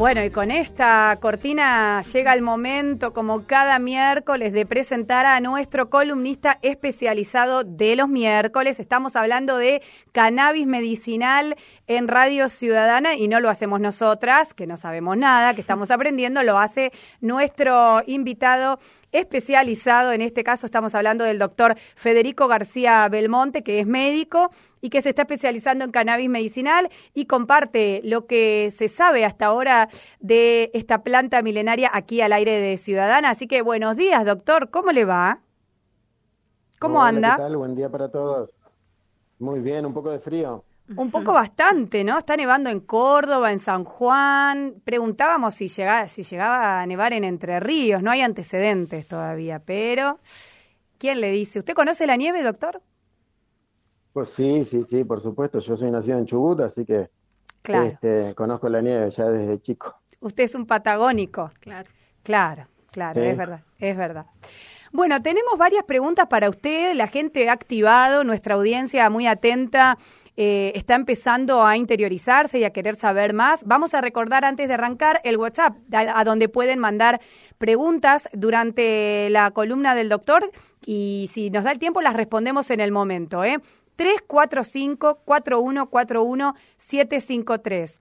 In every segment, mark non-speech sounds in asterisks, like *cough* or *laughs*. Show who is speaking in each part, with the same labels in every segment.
Speaker 1: Bueno, y con esta cortina llega el momento, como cada miércoles, de presentar a nuestro columnista especializado de los miércoles. Estamos hablando de cannabis medicinal en Radio Ciudadana y no lo hacemos nosotras, que no sabemos nada, que estamos *laughs* aprendiendo, lo hace nuestro invitado especializado. En este caso estamos hablando del doctor Federico García Belmonte, que es médico y que se está especializando en cannabis medicinal y comparte lo que se sabe hasta ahora de esta planta milenaria aquí al aire de Ciudadana. Así que buenos días, doctor. ¿Cómo le va? ¿Cómo anda?
Speaker 2: ¿Qué tal? Buen día para todos. Muy bien, un poco de frío.
Speaker 1: Un poco bastante, ¿no? Está nevando en Córdoba, en San Juan. Preguntábamos si llegaba, si llegaba a nevar en Entre Ríos. No hay antecedentes todavía, pero ¿quién le dice? ¿Usted conoce la nieve, doctor?
Speaker 2: Pues sí, sí, sí, por supuesto. Yo soy nacido en Chubut, así que este, conozco la nieve ya desde chico.
Speaker 1: Usted es un patagónico. Claro, claro, claro, es verdad, es verdad. Bueno, tenemos varias preguntas para usted. La gente ha activado, nuestra audiencia muy atenta eh, está empezando a interiorizarse y a querer saber más. Vamos a recordar antes de arrancar el WhatsApp, a, donde pueden mandar preguntas durante la columna del doctor y si nos da el tiempo las respondemos en el momento. ¿eh? 345-4141-753.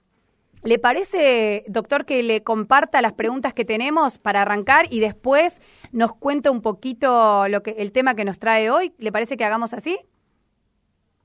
Speaker 1: ¿Le parece, doctor, que le comparta las preguntas que tenemos para arrancar y después nos cuenta un poquito lo que, el tema que nos trae hoy? ¿Le parece que hagamos así?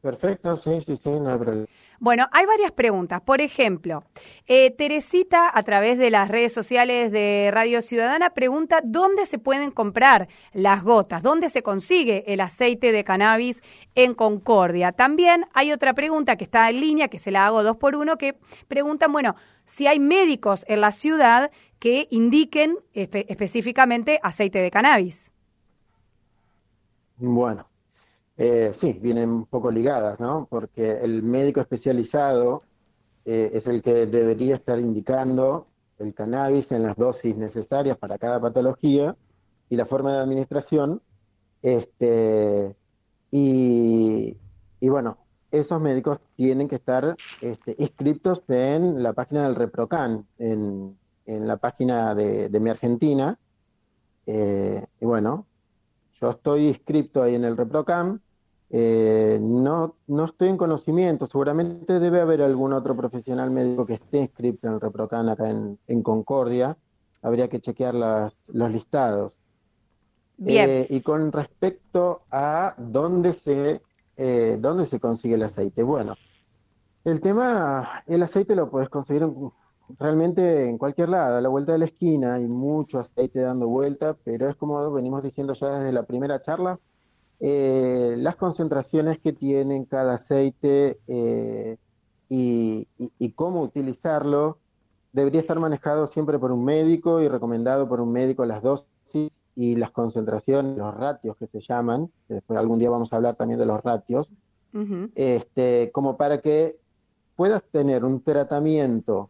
Speaker 2: Perfecto, sí, sí, sí, no hay problema.
Speaker 1: Bueno, hay varias preguntas. Por ejemplo, eh, Teresita, a través de las redes sociales de Radio Ciudadana, pregunta dónde se pueden comprar las gotas, dónde se consigue el aceite de cannabis en Concordia. También hay otra pregunta que está en línea, que se la hago dos por uno, que preguntan, bueno, si hay médicos en la ciudad que indiquen específicamente aceite de cannabis.
Speaker 2: Bueno, eh, sí, vienen un poco ligadas, ¿no? Porque el médico especializado eh, es el que debería estar indicando el cannabis en las dosis necesarias para cada patología y la forma de administración. Este, y, bueno, esos médicos tienen que estar este, inscritos en la página del ReproCan, en, en la página de, de mi Argentina. Eh, y bueno, yo estoy inscrito ahí en el ReproCam, eh, no, no estoy en conocimiento, seguramente debe haber algún otro profesional médico que esté inscrito en el ReproCan acá en, Concordia, habría que chequear las, los listados.
Speaker 1: Bien. Eh,
Speaker 2: y con respecto a dónde se, eh, dónde se consigue el aceite, bueno, el tema, el aceite lo puedes conseguir realmente en cualquier lado, a la vuelta de la esquina, hay mucho aceite dando vuelta, pero es como venimos diciendo ya desde la primera charla, eh, las concentraciones que tiene cada aceite eh, y, cómo utilizarlo debería estar manejado siempre por un médico y recomendado por un médico las dosis y las concentraciones, los ratios que se llaman, después algún día vamos a hablar también de los ratios, este, como para que puedas tener un tratamiento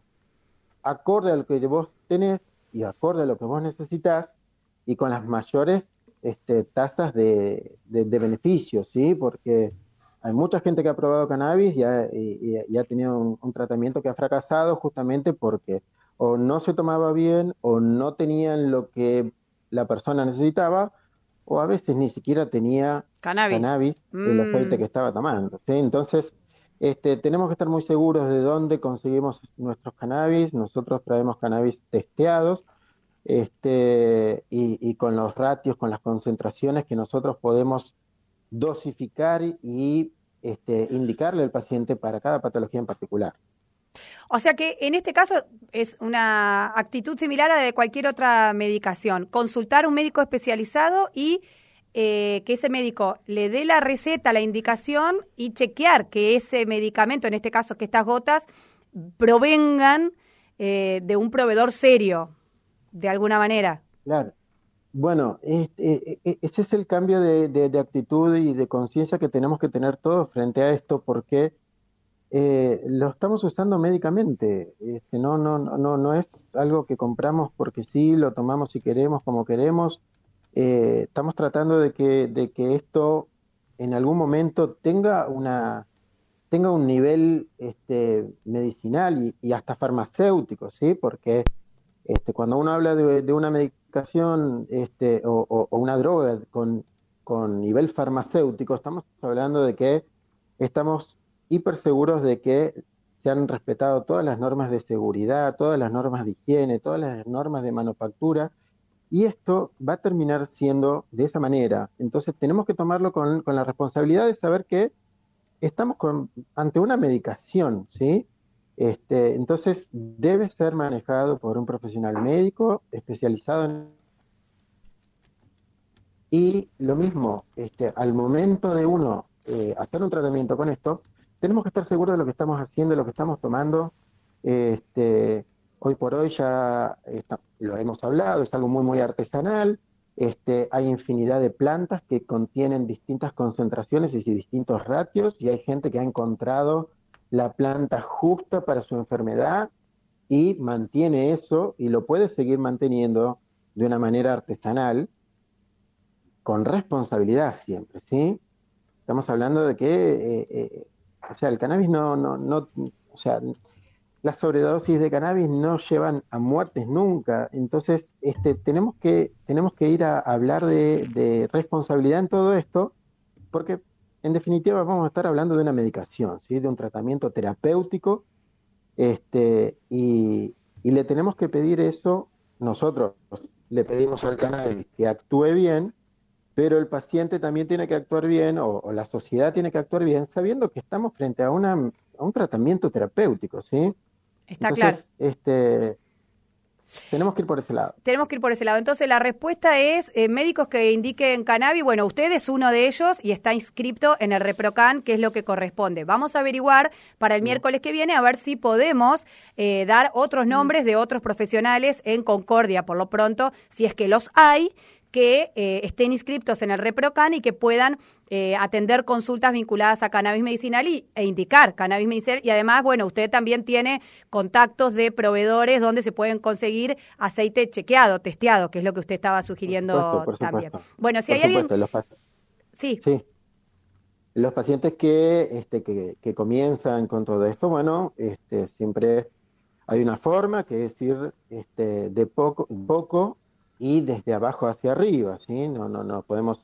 Speaker 2: acorde a lo que vos tenés y acorde a lo que vos necesitas y con las mayores este, tasas de, de, beneficios, ¿sí? Porque hay mucha gente que ha probado cannabis y ha, y, ha tenido un, tratamiento que ha fracasado justamente porque o no se tomaba bien o no tenían lo que la persona necesitaba o a veces ni siquiera tenía cannabis, el aceite mm. que estaba tomando. ¿sí? Entonces, este, tenemos que estar muy seguros de dónde conseguimos nuestros cannabis. Nosotros traemos cannabis testeados este, y, con los ratios, con las concentraciones que nosotros podemos dosificar y este, indicarle al paciente para cada patología en particular.
Speaker 1: O sea que en este caso es una actitud similar a la de cualquier otra medicación. Consultar a un médico especializado y eh, que ese médico le dé la receta, la indicación y chequear que ese medicamento, en este caso que estas gotas, provengan eh, de un proveedor serio, de alguna manera.
Speaker 2: Claro. Bueno, e, e, ese es el cambio de, actitud y de conciencia que tenemos que tener todos frente a esto, porque eh, lo estamos usando médicamente. Este, no, no, no, no es algo que compramos porque sí, lo tomamos si queremos, como queremos. Eh, estamos tratando de que, de que esto en algún momento tenga una, tenga un nivel este, medicinal y, hasta farmacéutico, ¿sí? Porque este, cuando uno habla de, una medicación este, o, una droga con, con, nivel farmacéutico, estamos hablando de que estamos hiper seguros de que se han respetado todas las normas de seguridad, todas las normas de higiene, todas las normas de manufactura, y esto va a terminar siendo de esa manera. Entonces tenemos que tomarlo con, con la responsabilidad de saber que estamos con, ante una medicación, ¿sí? Este, entonces debe ser manejado por un profesional médico especializado en... Y lo mismo, este, al momento de uno eh, hacer un tratamiento con esto, tenemos que estar seguros de lo que estamos haciendo, de lo que estamos tomando. Este, hoy por hoy ya lo hemos hablado, es algo muy, muy artesanal. Este, hay infinidad de plantas que contienen distintas concentraciones y distintos ratios y hay gente que ha encontrado la planta justa para su enfermedad y mantiene eso y lo puede seguir manteniendo de una manera artesanal con responsabilidad siempre, ¿sí? Estamos hablando de que, eh, eh, o sea, el cannabis no, no, no, o sea, las sobredosis de cannabis no llevan a muertes nunca. Entonces, este, tenemos, que, tenemos que ir a hablar de, responsabilidad en todo esto, porque en definitiva vamos a estar hablando de una medicación, ¿sí? de un tratamiento terapéutico, este, y, le tenemos que pedir eso, nosotros le pedimos al cannabis que actúe bien, pero el paciente también tiene que actuar bien, o, la sociedad tiene que actuar bien, sabiendo que estamos frente a, una, a un tratamiento terapéutico, ¿sí?
Speaker 1: Está claro.
Speaker 2: Este, tenemos que ir por ese lado.
Speaker 1: Tenemos que ir por ese lado. Entonces, la respuesta es eh, médicos que indiquen cannabis. Bueno, usted es uno de ellos y está inscrito en el ReproCan, que es lo que corresponde. Vamos a averiguar para el miércoles que viene a ver si podemos eh, dar otros nombres de otros profesionales en Concordia, por lo pronto, si es que los hay que eh, estén inscritos en el ReproCan y que puedan eh, atender consultas vinculadas a cannabis medicinal y, e indicar cannabis medicinal. Y además, bueno, usted también tiene contactos de proveedores donde se pueden conseguir aceite chequeado, testeado, que es lo que usted estaba sugiriendo también. Bueno, si hay alguien...
Speaker 2: sí. Sí. Los pacientes que, este, que, que, comienzan con todo esto, bueno, este, siempre hay una forma que es ir este, de poco, poco y desde abajo hacia arriba, ¿sí? No, no, no podemos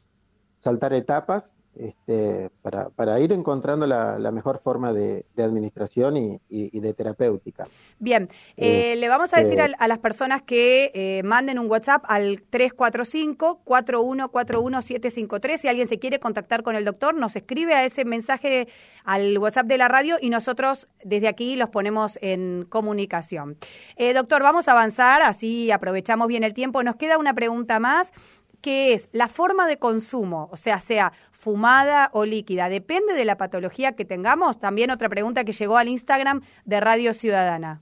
Speaker 2: saltar etapas este, para, para, ir encontrando la, mejor forma de, administración y, de terapéutica.
Speaker 1: Bien, eh, le vamos a decir este a, las personas que eh, manden un WhatsApp al 345-4141-753. Si alguien se quiere contactar con el doctor, nos escribe a ese mensaje al WhatsApp de la radio y nosotros desde aquí los ponemos en comunicación. Eh, doctor, vamos a avanzar, así aprovechamos bien el tiempo. Nos queda una pregunta más que es la forma de consumo, o sea, sea fumada o líquida, depende de la patología que tengamos. También otra pregunta que llegó al Instagram de Radio Ciudadana.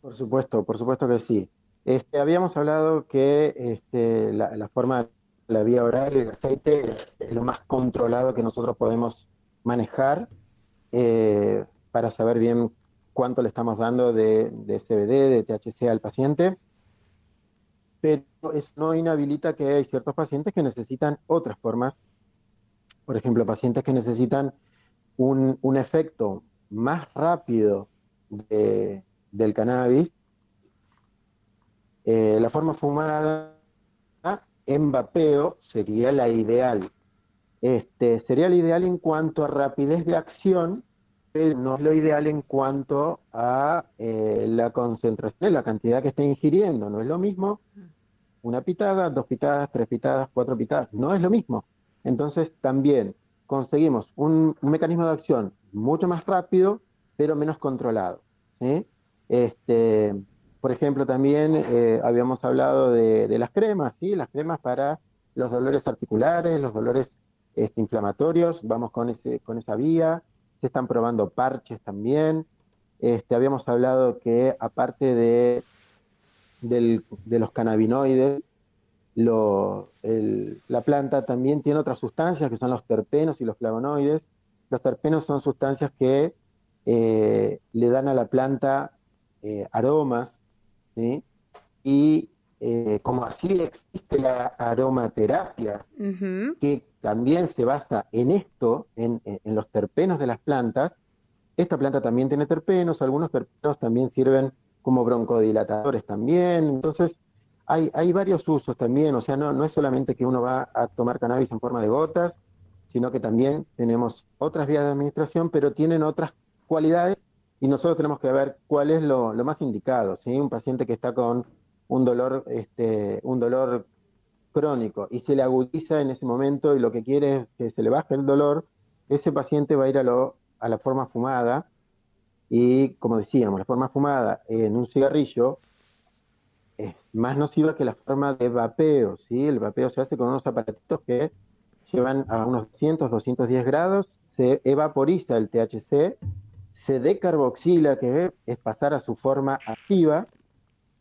Speaker 2: Por supuesto, por supuesto que sí. Este, habíamos hablado que este, la, forma, la vía oral, el aceite es, lo más controlado que nosotros podemos manejar eh, para saber bien cuánto le estamos dando de, de CBD, de THC al paciente pero eso no inhabilita que hay ciertos pacientes que necesitan otras formas, por ejemplo, pacientes que necesitan un, un efecto más rápido del cannabis, eh, la forma fumada en vapeo sería la ideal. Este, sería la ideal en cuanto a rapidez de acción, no es lo ideal en cuanto a eh, la concentración, la cantidad que está ingiriendo. No es lo mismo una pitada, dos pitadas, tres pitadas, cuatro pitadas. No es lo mismo. Entonces también conseguimos un, mecanismo de acción mucho más rápido, pero menos controlado. Este, por ejemplo, también eh, habíamos hablado de, las cremas, ¿sí? las cremas para los dolores articulares, los dolores este, inflamatorios, vamos con, ese, con esa vía, se están probando parches también. Este, habíamos hablado que aparte de de los cannabinoides, la planta también tiene otras sustancias que son los terpenos y los flavonoides. Los terpenos son sustancias que eh, le dan a la planta eh, aromas, y eh, como así existe la aromaterapia, que también se basa en esto, en, los terpenos de las plantas, esta planta también tiene terpenos, algunos terpenos también sirven como broncodilatadores también, entonces hay, hay varios usos también, o sea, no, no es solamente que uno va a tomar cannabis en forma de gotas, sino que también tenemos otras vías de administración, pero tienen otras cualidades y nosotros tenemos que ver cuál es lo, más indicado. ¿sí? Un paciente que está con un dolor, este, un dolor crónico y se le agudiza en ese momento y lo que quiere es que se le baje el dolor, ese paciente va a ir a, lo, a la forma fumada y, como decíamos, la forma fumada en un cigarrillo es más nociva que la forma de vapeo. ¿sí? El vapeo se hace con unos aparatitos que llevan a unos 200, 210 grados, se evaporiza el THC, se decarboxila, que es pasar a su forma activa,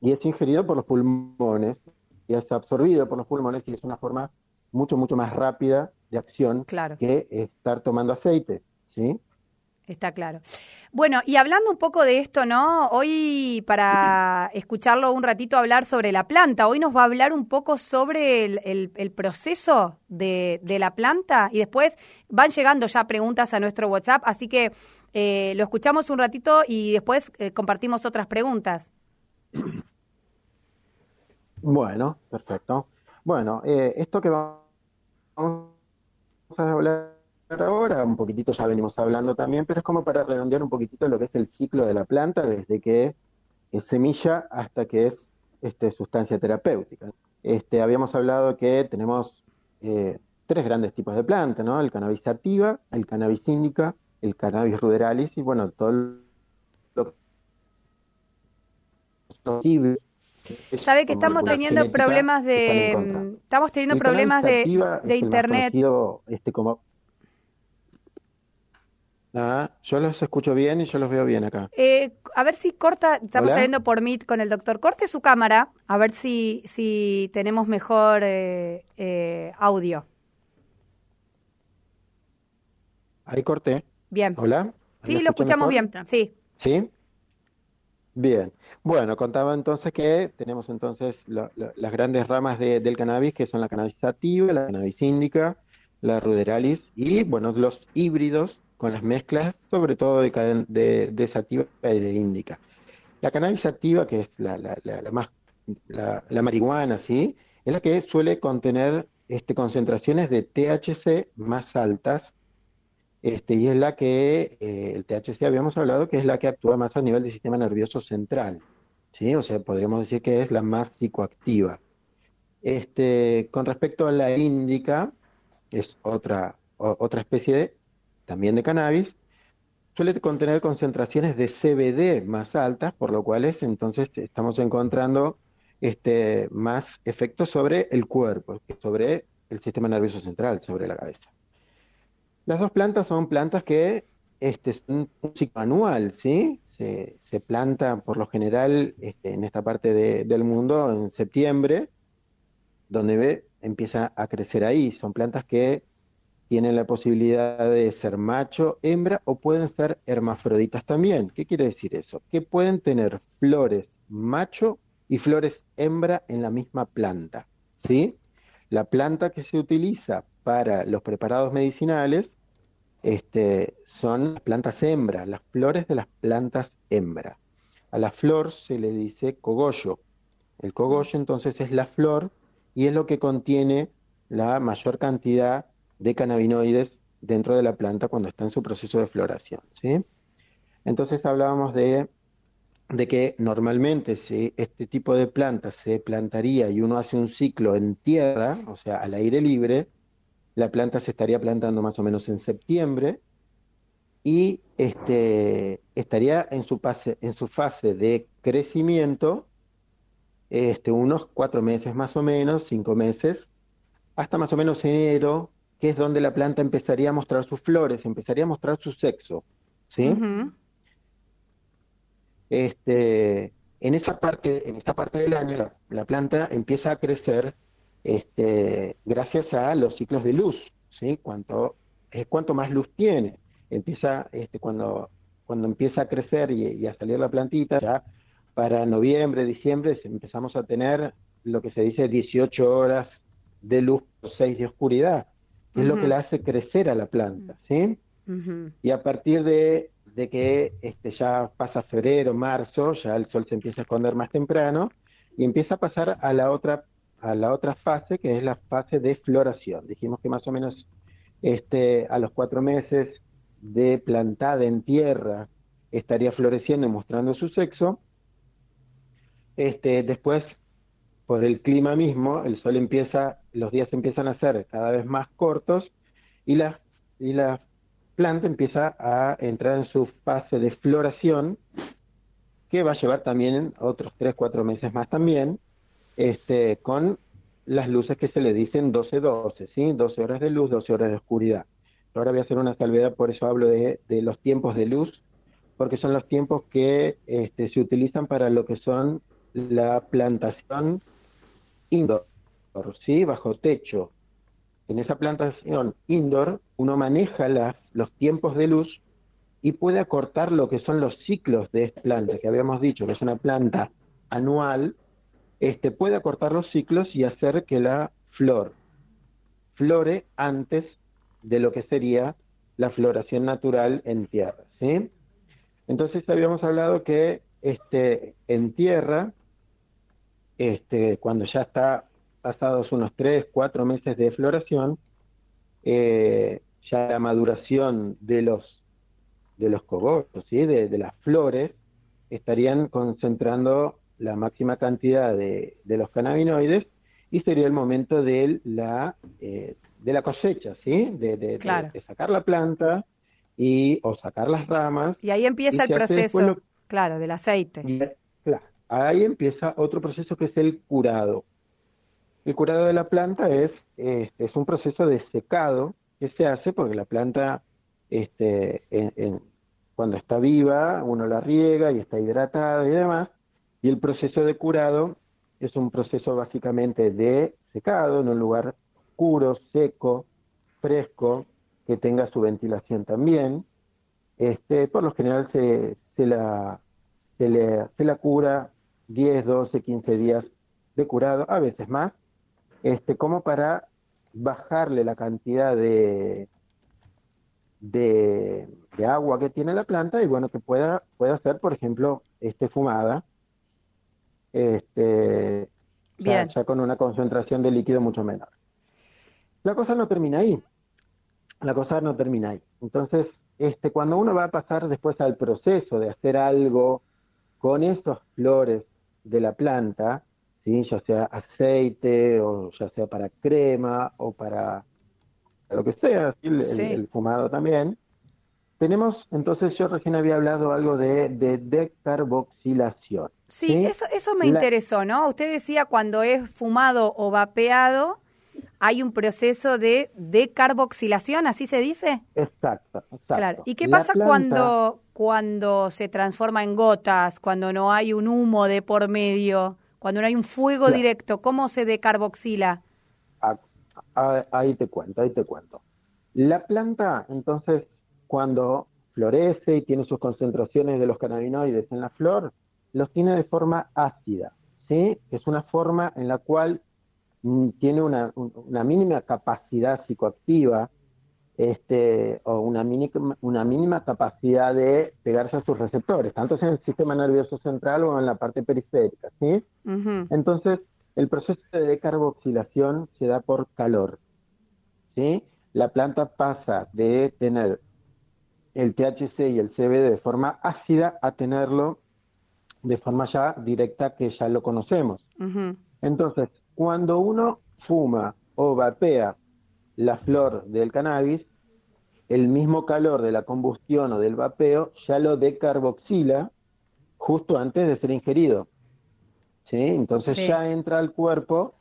Speaker 2: y es ingerido por los pulmones, y es absorbido por los pulmones, y es una forma mucho, mucho más rápida de acción que estar tomando aceite, ¿sí?
Speaker 1: Está claro. Bueno, y hablando un poco de esto, ¿no? Hoy, para escucharlo un ratito hablar sobre la planta, hoy nos va a hablar un poco sobre el, proceso de, la planta y después van llegando ya preguntas a nuestro WhatsApp, así que eh, lo escuchamos un ratito y después eh, compartimos otras preguntas.
Speaker 2: Bueno, perfecto. Bueno, eh, esto que vamos a hablar ahora, un poquitito ya venimos hablando también, pero es como para redondear un poquitito lo que es el ciclo de la planta, desde que es semilla hasta que es este, sustancia terapéutica. Este, habíamos hablado que tenemos eh, tres grandes tipos de planta, ¿no? El cannabis sativa, el cannabis índica, el cannabis ruderalis y bueno, todo lo
Speaker 1: Sabe que estamos teniendo problemas de estamos teniendo problemas de, de internet.
Speaker 2: Este, como Ah, yo los escucho bien y yo los veo bien acá.
Speaker 1: Eh, a ver si corta, estamos saliendo por Meet con el doctor. Corte su cámara, a ver si, si tenemos mejor eh, eh, audio.
Speaker 2: Ahí corté.
Speaker 1: Bien.
Speaker 2: Hola.
Speaker 1: Sí, lo escuchamos bien, sí.
Speaker 2: ¿Sí? Bien. Bueno, contaba entonces que tenemos entonces las grandes ramas del cannabis, que son la cannabis sativa, la cannabis índica, la ruderalis y, bueno, los híbridos con las mezclas, sobre todo de, de, sativa y de índica. La cannabis sativa, que es la, la, la, más, la, marihuana, ¿sí? Es la que suele contener este, concentraciones de THC más altas, este, y es la que, eh, el THC habíamos hablado, que es la que actúa más a nivel del sistema nervioso central, ¿sí? O sea, podríamos decir que es la más psicoactiva. Este, con respecto a la índica, es otra, otra especie de también de cannabis, suele contener concentraciones de CBD más altas, por lo cual es, entonces estamos encontrando este, más efectos sobre el cuerpo, sobre el sistema nervioso central, sobre la cabeza. Las dos plantas son plantas que este, son un ciclo anual, ¿sí? Se, se planta por lo general este, en esta parte del mundo en septiembre, donde ve, empieza a crecer ahí. Son plantas que tienen la posibilidad de ser macho, hembra o pueden ser hermafroditas también. ¿Qué quiere decir eso? Que pueden tener flores macho y flores hembra en la misma planta. ¿sí? La planta que se utiliza para los preparados medicinales este, son las plantas hembra, las flores de las plantas hembra. A la flor se le dice cogollo. El cogollo entonces es la flor y es lo que contiene la mayor cantidad de cannabinoides dentro de la planta cuando está en su proceso de floración. ¿sí? Entonces hablábamos de, de que normalmente si este tipo de planta se plantaría y uno hace un ciclo en tierra, o sea, al aire libre, la planta se estaría plantando más o menos en septiembre y este, estaría en su, fase, en su fase de crecimiento este, unos cuatro meses más o menos, cinco meses, hasta más o menos enero, que es donde la planta empezaría a mostrar sus flores, empezaría a mostrar su sexo, ¿sí? Este, en esa parte, en esta parte del año, la, planta empieza a crecer este, gracias a los ciclos de luz, ¿sí? Cuanto, es cuanto más luz tiene. Empieza, este, cuando, cuando empieza a crecer y, y a salir la plantita, ya para noviembre, diciembre empezamos a tener lo que se dice 18 horas de luz o 6 de oscuridad, que es lo que le hace crecer a la planta, ¿sí? Y a partir de, de, que este, ya pasa febrero, marzo, ya el sol se empieza a esconder más temprano y empieza a pasar a la otra a la otra fase que es la fase de floración. Dijimos que más o menos este, a los cuatro meses de plantada en tierra estaría floreciendo mostrando su sexo. Este, después, por el clima mismo, el sol empieza, los días empiezan a ser cada vez más cortos y la, y la planta empieza a entrar en su fase de floración, que va a llevar también otros tres, cuatro meses más también, este, con las luces que se le dicen 12-12, ¿sí? 12 horas de luz, 12 horas de oscuridad. Ahora voy a hacer una salvedad, por eso hablo de, los tiempos de luz, porque son los tiempos que este, se utilizan para lo que son la plantación indoor, ¿sí? Bajo techo. En esa plantación indoor uno maneja las, los tiempos de luz y puede acortar lo que son los ciclos de esta planta, que habíamos dicho que es una planta anual, este, puede acortar los ciclos y hacer que la flor flore antes de lo que sería la floración natural en tierra, ¿sí? Entonces habíamos hablado que este, en tierra, este, cuando ya está pasados unos tres, cuatro meses de floración, eh, ya la maduración de los de los cogollos, ¿sí? de, las flores, estarían concentrando la máxima cantidad de, de los cannabinoides y sería el momento de la eh, de la cosecha, ¿sí? De, de, sacar la planta y o sacar las ramas.
Speaker 1: Y ahí empieza el proceso, claro, del aceite.
Speaker 2: claro, ahí empieza otro proceso que es el curado. El curado de la planta es, es, un proceso de secado que se hace porque la planta, este, cuando está viva, uno la riega y está hidratada y demás, y el proceso de curado es un proceso básicamente de secado en un lugar oscuro, seco, fresco, que tenga su ventilación también. Este, por lo general se, se, la, se, la cura 10, 12, 15 días de curado, a veces más, este, como para bajarle la cantidad de, de, agua que tiene la planta y bueno, que pueda, pueda ser, por ejemplo, este, fumada, este, ya, con una concentración de líquido mucho menor. La cosa no termina ahí. La cosa no termina ahí. Entonces, este, cuando uno va a pasar después al proceso de hacer algo con esos flores de la planta, ¿sí? ya sea aceite o ya sea para crema o para lo que sea, el, fumado también, tenemos, entonces yo recién había hablado algo de, de decarboxilación.
Speaker 1: Sí, Eso, eso me interesó, ¿no? Usted decía cuando es fumado o vapeado, hay un proceso de decarboxilación, ¿así se dice?
Speaker 2: Exacto, exacto. Claro.
Speaker 1: ¿Y qué pasa cuando, cuando se transforma en gotas, cuando no hay un humo de por medio, cuando no hay un fuego directo? ¿Cómo se decarboxila?
Speaker 2: Ah, ah, ahí te cuento, ahí te cuento. La planta, entonces, cuando florece y tiene sus concentraciones de los cannabinoides en la flor, los tiene de forma ácida, ¿sí? Es una forma en la cual mm, tiene una, una mínima capacidad psicoactiva este, o una mínima, una mínima capacidad de pegarse a sus receptores, tanto en el sistema nervioso central o en la parte periférica, ¿sí? Entonces, el proceso de decarboxilación se da por calor, ¿sí? La planta pasa de tener el THC y el CBD de forma ácida a tenerlo de forma ya directa que ya lo conocemos. Entonces, cuando uno fuma o vapea la flor del cannabis, el mismo calor de la combustión o del vapeo ya lo decarboxila justo antes de ser ingerido. ¿Sí? Entonces ya entra al cuerpo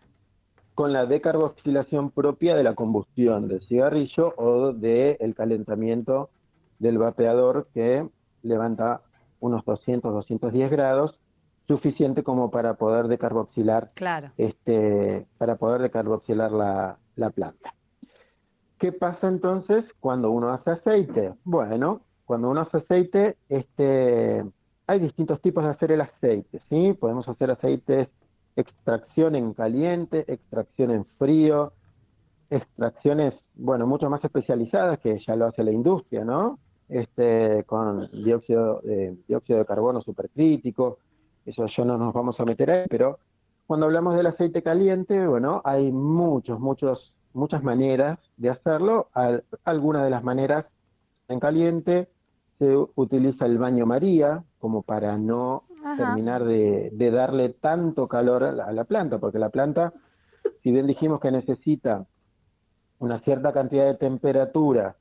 Speaker 2: con la decarboxilación propia de la combustión del cigarrillo o del calentamiento del vapeador que levanta unos 200, 210 grados, suficiente como para poder decarboxilar, este, para poder decarboxilar la, la planta. ¿Qué pasa entonces cuando uno hace aceite? Bueno, cuando uno hace aceite, este, hay distintos tipos de hacer el aceite, ¿sí? Podemos hacer aceites extracción en caliente, extracción en frío, extracciones, bueno, mucho más especializadas que ya lo hace la industria, ¿no? Este, con dióxido de, dióxido de carbono supercrítico, eso ya no nos vamos a meter ahí, pero cuando hablamos del aceite caliente, bueno, hay muchos, muchos, muchas maneras de hacerlo. algunas de las maneras en caliente se utiliza el baño María como para no terminar de, darle tanto calor a la, planta, porque la planta, si bien dijimos que necesita una cierta cantidad de temperatura,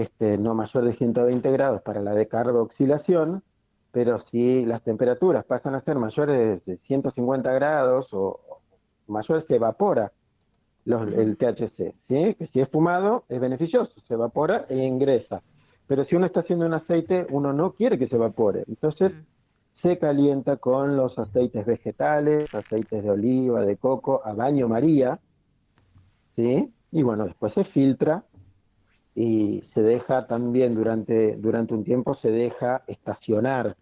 Speaker 2: este, no mayor de 120 grados para la decarboxilación, pero si las temperaturas pasan a ser mayores de 150 grados o mayores, se evapora el THC, ¿sí? que si es fumado es beneficioso, se evapora e ingresa. Pero si uno está haciendo un aceite, uno no quiere que se evapore. Entonces se calienta con los aceites vegetales, aceites de oliva, de coco, a baño María, ¿sí? Y bueno, después se filtra y se deja también durante, durante un tiempo, se deja estacionar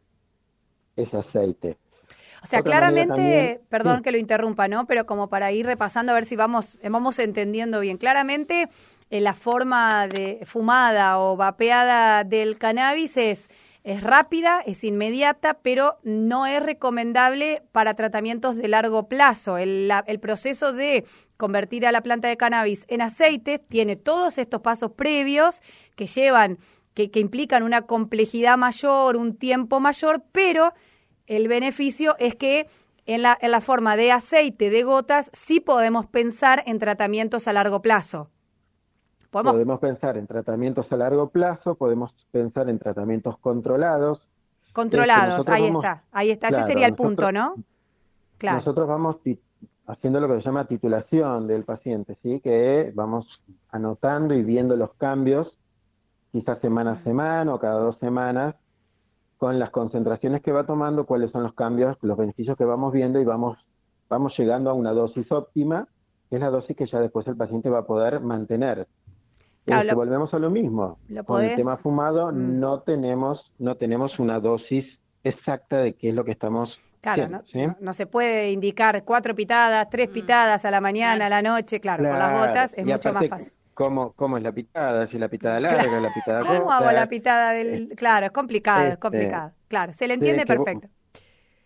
Speaker 2: ese aceite.
Speaker 1: O sea, claramente, perdón que lo interrumpa, ¿no? Pero como para ir repasando a ver si vamos, vamos entendiendo bien. Claramente, en la forma de fumada o vapeada del cannabis es es rápida, es inmediata, pero no es recomendable para tratamientos de largo plazo. El, el, proceso de convertir a la planta de cannabis en aceite tiene todos estos pasos previos que llevan, que, que implican una complejidad mayor, un tiempo mayor, pero el beneficio es que en la, en la forma de aceite de gotas sí podemos pensar en tratamientos a largo plazo.
Speaker 2: ¿Podemos? pensar en tratamientos a largo plazo, podemos pensar en tratamientos controlados.
Speaker 1: Controlados, ahí está, ahí está, ese sería el punto, ¿no?
Speaker 2: Claro. Nosotros vamos haciendo lo que se llama titulación del paciente, ¿sí? Que vamos anotando y viendo los cambios, quizás semana a semana o cada dos semanas, con las concentraciones que va tomando, cuáles son los cambios, los beneficios que vamos viendo y vamos, vamos llegando a una dosis óptima, que es la dosis que ya después el paciente va a poder mantener. Claro, volvemos a lo mismo. Con el tema fumado mm. no tenemos no tenemos una dosis exacta de qué es lo que estamos
Speaker 1: Claro, no, se puede indicar cuatro pitadas, tres mm. pitadas a la mañana, a la noche, claro, con las botas es mucho más fácil.
Speaker 2: ¿cómo, ¿Cómo es la pitada? Si la pitada larga, la pitada
Speaker 1: ¿Cómo hago la pitada del...? Claro, es complicado, es este, complicado. Claro, se le entiende perfecto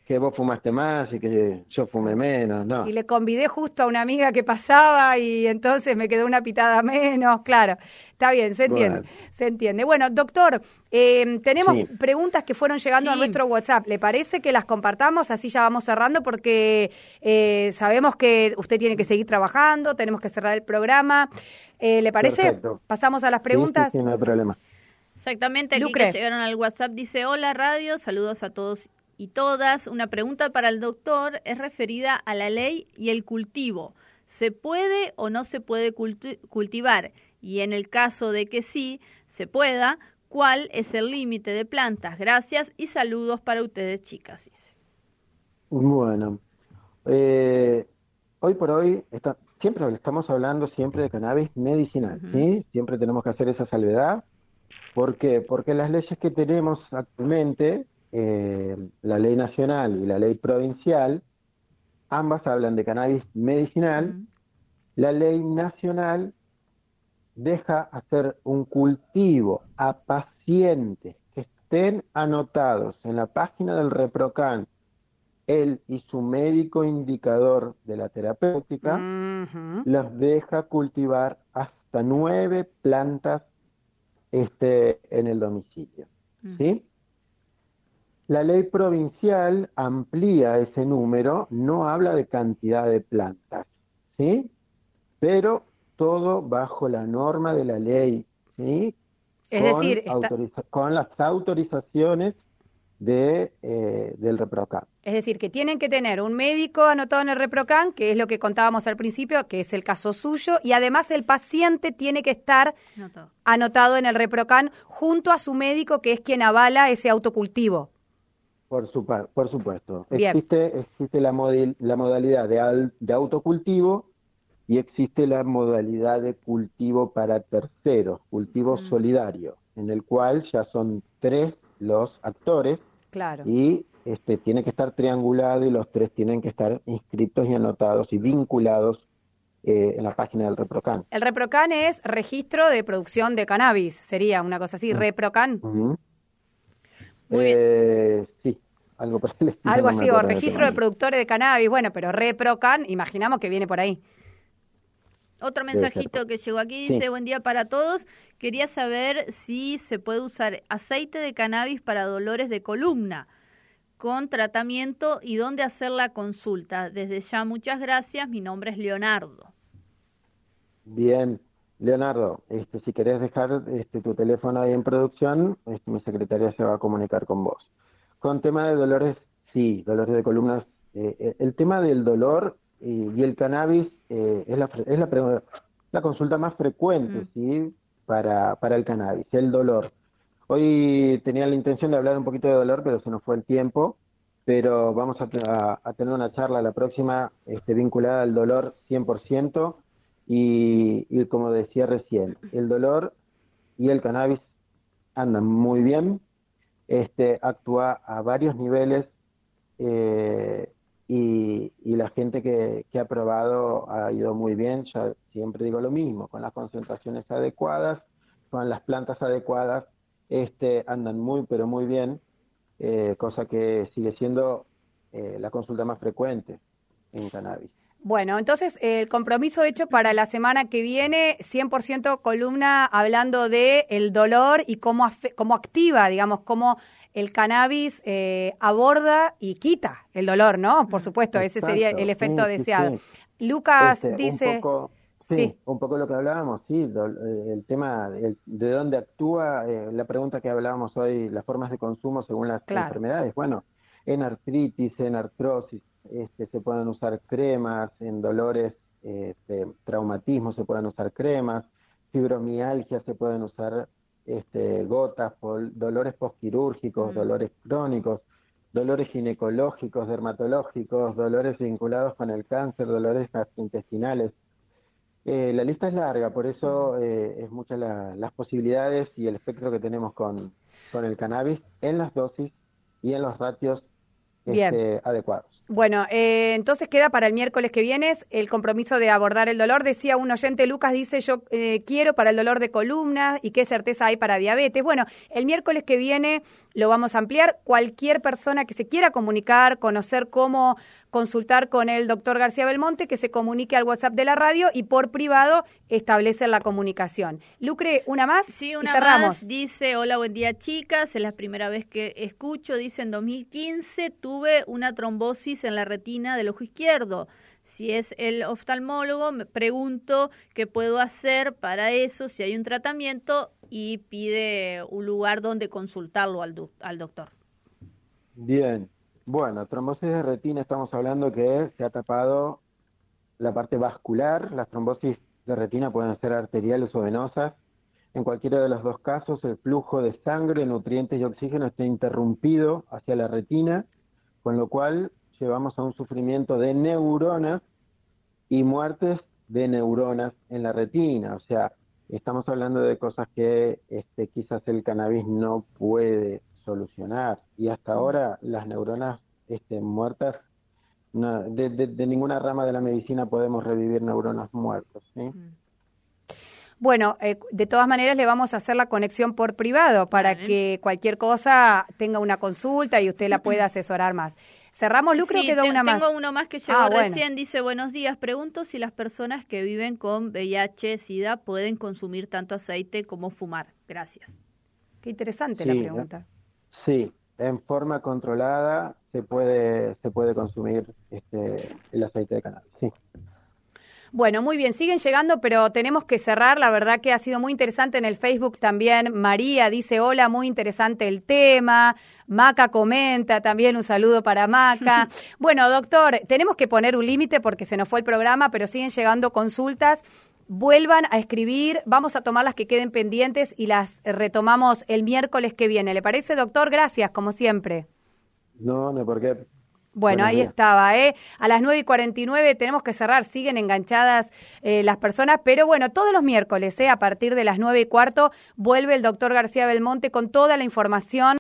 Speaker 2: que vos fumaste más y que yo fumé menos, ¿no?
Speaker 1: Y le convidé justo a una amiga que pasaba y entonces me quedó una pitada menos, claro. Está bien, se entiende, se entiende. Bueno, doctor, eh, tenemos preguntas que fueron llegando a nuestro WhatsApp. ¿Le parece que las compartamos? Así ya vamos cerrando porque eh, sabemos que usted tiene que seguir trabajando, tenemos que cerrar el programa. Eh, ¿Le parece? Pasamos a las preguntas.
Speaker 2: Sí, no hay problema.
Speaker 3: Exactamente, aquí que llegaron al WhatsApp dice, hola radio, saludos a todos y todas. Una pregunta para el doctor es referida a la ley y el cultivo. ¿Se puede o no se puede cultivar? Y en el caso de que sí, se pueda, ¿cuál es el límite de plantas? Gracias y saludos para ustedes, chicas.
Speaker 2: Bueno, eh, hoy por hoy está, siempre estamos hablando siempre de cannabis medicinal, ¿sí? Siempre tenemos que hacer esa salvedad. ¿Por qué? Porque las leyes que tenemos actualmente eh, la ley nacional y la ley provincial, ambas hablan de cannabis medicinal. La ley nacional deja hacer un cultivo a pacientes que estén anotados en la página del ReproCan, él y su médico indicador de la terapéutica, los deja cultivar hasta nueve plantas este, en el domicilio. ¿Sí? La ley provincial amplía ese número, no habla de cantidad de plantas, ¿sí? Pero todo bajo la norma de la ley, ¿sí?
Speaker 1: Es decir,
Speaker 2: con las autorizaciones de, eh, del ReproCan.
Speaker 1: Es decir, que tienen que tener un médico anotado en el ReproCan, que es lo que contábamos al principio, que es el caso suyo, y además el paciente tiene que estar anotado en el ReproCan junto a su médico, que es quien avala ese autocultivo.
Speaker 2: Por, por supuesto. Existe, existe la, la modalidad de, de autocultivo y existe la modalidad de cultivo para terceros, cultivo solidario, en el cual ya son tres los actores
Speaker 1: claro.
Speaker 2: y este, tiene que estar triangulado y los tres tienen que estar inscritos y anotados y vinculados eh, en la página del ReproCan.
Speaker 1: El ReproCan es registro de producción de cannabis, sería una cosa así, mm. ReproCan.
Speaker 2: Eh, sí, algo por
Speaker 1: Algo así, o registro de productores de cannabis, bueno, pero ReproCan, imaginamos que viene por ahí.
Speaker 3: Otro mensajito que llegó aquí dice, buen día para todos. Quería saber si se puede usar aceite de cannabis para dolores de columna con tratamiento y dónde hacer la consulta. Desde ya, muchas gracias. Mi nombre es Leonardo.
Speaker 2: Bien, Leonardo, este, si querés dejar este, tu teléfono ahí en producción, este, mi secretaria se va a comunicar con vos. Con tema de dolores, sí, dolores de columnas. Eh, eh, el tema del dolor y el cannabis eh, es, la, es la, la, consulta más frecuente, mm. ¿sí? Para, para el cannabis, el dolor. Hoy tenía la intención de hablar un poquito de dolor, pero se nos fue el tiempo. Pero vamos a, tener una charla la próxima este, vinculada al dolor 100%. Y, como decía recién, el dolor y el cannabis andan muy bien. Este, actúa a varios niveles eh, y, y, la gente que, que, ha probado ha ido muy bien. Yo siempre digo lo mismo, con las concentraciones adecuadas, con las plantas adecuadas, este, andan muy, pero muy bien, eh, cosa que sigue siendo eh, la consulta más frecuente en cannabis.
Speaker 1: Bueno, entonces el compromiso hecho para la semana que viene, 100% columna hablando de el dolor y cómo, cómo activa, digamos, cómo el cannabis eh, aborda y quita el dolor, ¿no? Por supuesto, ese sería el efecto deseado. Lucas este, dice...
Speaker 2: Sí, un poco lo que hablábamos, sí, eh, el tema de dónde actúa, eh, la pregunta que hablábamos hoy, las formas de consumo según las enfermedades. Bueno, en artritis, en artrosis, este, se pueden usar cremas, en dolores, este, traumatismo se pueden usar cremas, fibromialgia se pueden usar este, gotas, dolores postquirúrgicos, mm. dolores crónicos, dolores ginecológicos, dermatológicos, dolores vinculados con el cáncer, dolores gastrointestinales eh, la lista es larga, por eso eh, es muchas las posibilidades y el espectro que tenemos con, con el cannabis en las dosis y en los ratios este, adecuados.
Speaker 1: Bueno, eh, entonces queda para el miércoles que viene el compromiso de abordar el dolor. Decía un oyente, Lucas dice, yo eh, quiero para el dolor de columna y qué certeza hay para diabetes. Bueno, el miércoles que viene lo vamos a ampliar. Cualquier persona que se quiera comunicar, conocer cómo consultar con el doctor García Belmonte, que se comunique al WhatsApp de la radio y por privado establece la comunicación. Lucre, una más
Speaker 3: sí, una Más. Dice, hola, buen día chicas, es la primera vez que escucho, dice, en 2015 tuve una trombosis en la retina del ojo izquierdo. Si es el oftalmólogo, me pregunto qué puedo hacer para eso, si hay un tratamiento y pide un lugar donde consultarlo al, al doctor.
Speaker 2: Bien, bueno, trombosis de retina estamos hablando que se ha tapado la parte vascular. Las trombosis de retina pueden ser arteriales o venosas. En cualquiera de los dos casos, el flujo de sangre, nutrientes y oxígeno está interrumpido hacia la retina, con lo cual llevamos a un sufrimiento de neuronas y muertes de neuronas en la retina. O sea, estamos hablando de cosas que este, quizás el cannabis no puede solucionar. Y hasta ahora las neuronas este, muertas, de, ninguna rama de la medicina podemos revivir neuronas muertas. ¿sí?
Speaker 1: Bueno, eh, de todas maneras le vamos a hacer la conexión por privado para que cualquier cosa tenga una consulta y usted la pueda asesorar más. Cerramos, Lucro, quedó una más.
Speaker 3: Tengo uno más que llegó ah, recién, dice, buenos días, pregunto si las personas que viven con VIH, SIDA, pueden consumir tanto aceite como fumar. Gracias.
Speaker 1: Qué interesante la pregunta.
Speaker 2: Sí, en forma controlada se puede, se puede consumir este, el aceite de cannabis, sí.
Speaker 1: Bueno, muy bien, siguen llegando, pero tenemos que cerrar. La verdad que ha sido muy interesante en el Facebook también. María dice, hola, muy interesante el tema. Maca comenta también un saludo para Maca. *laughs* bueno, doctor, tenemos que poner un límite porque se nos fue el programa, pero siguen llegando consultas. Vuelvan a escribir, vamos a tomar las que queden pendientes y las retomamos el miércoles que viene. ¿Le parece, doctor? Gracias, como siempre.
Speaker 2: No, no, por
Speaker 1: Bueno, ahí estaba, ¿eh? A las 9 y 49 tenemos que cerrar, siguen enganchadas eh, las personas, pero bueno, todos los miércoles, ¿eh? A partir de las 9 y cuarto, vuelve el doctor García Belmonte con toda la información.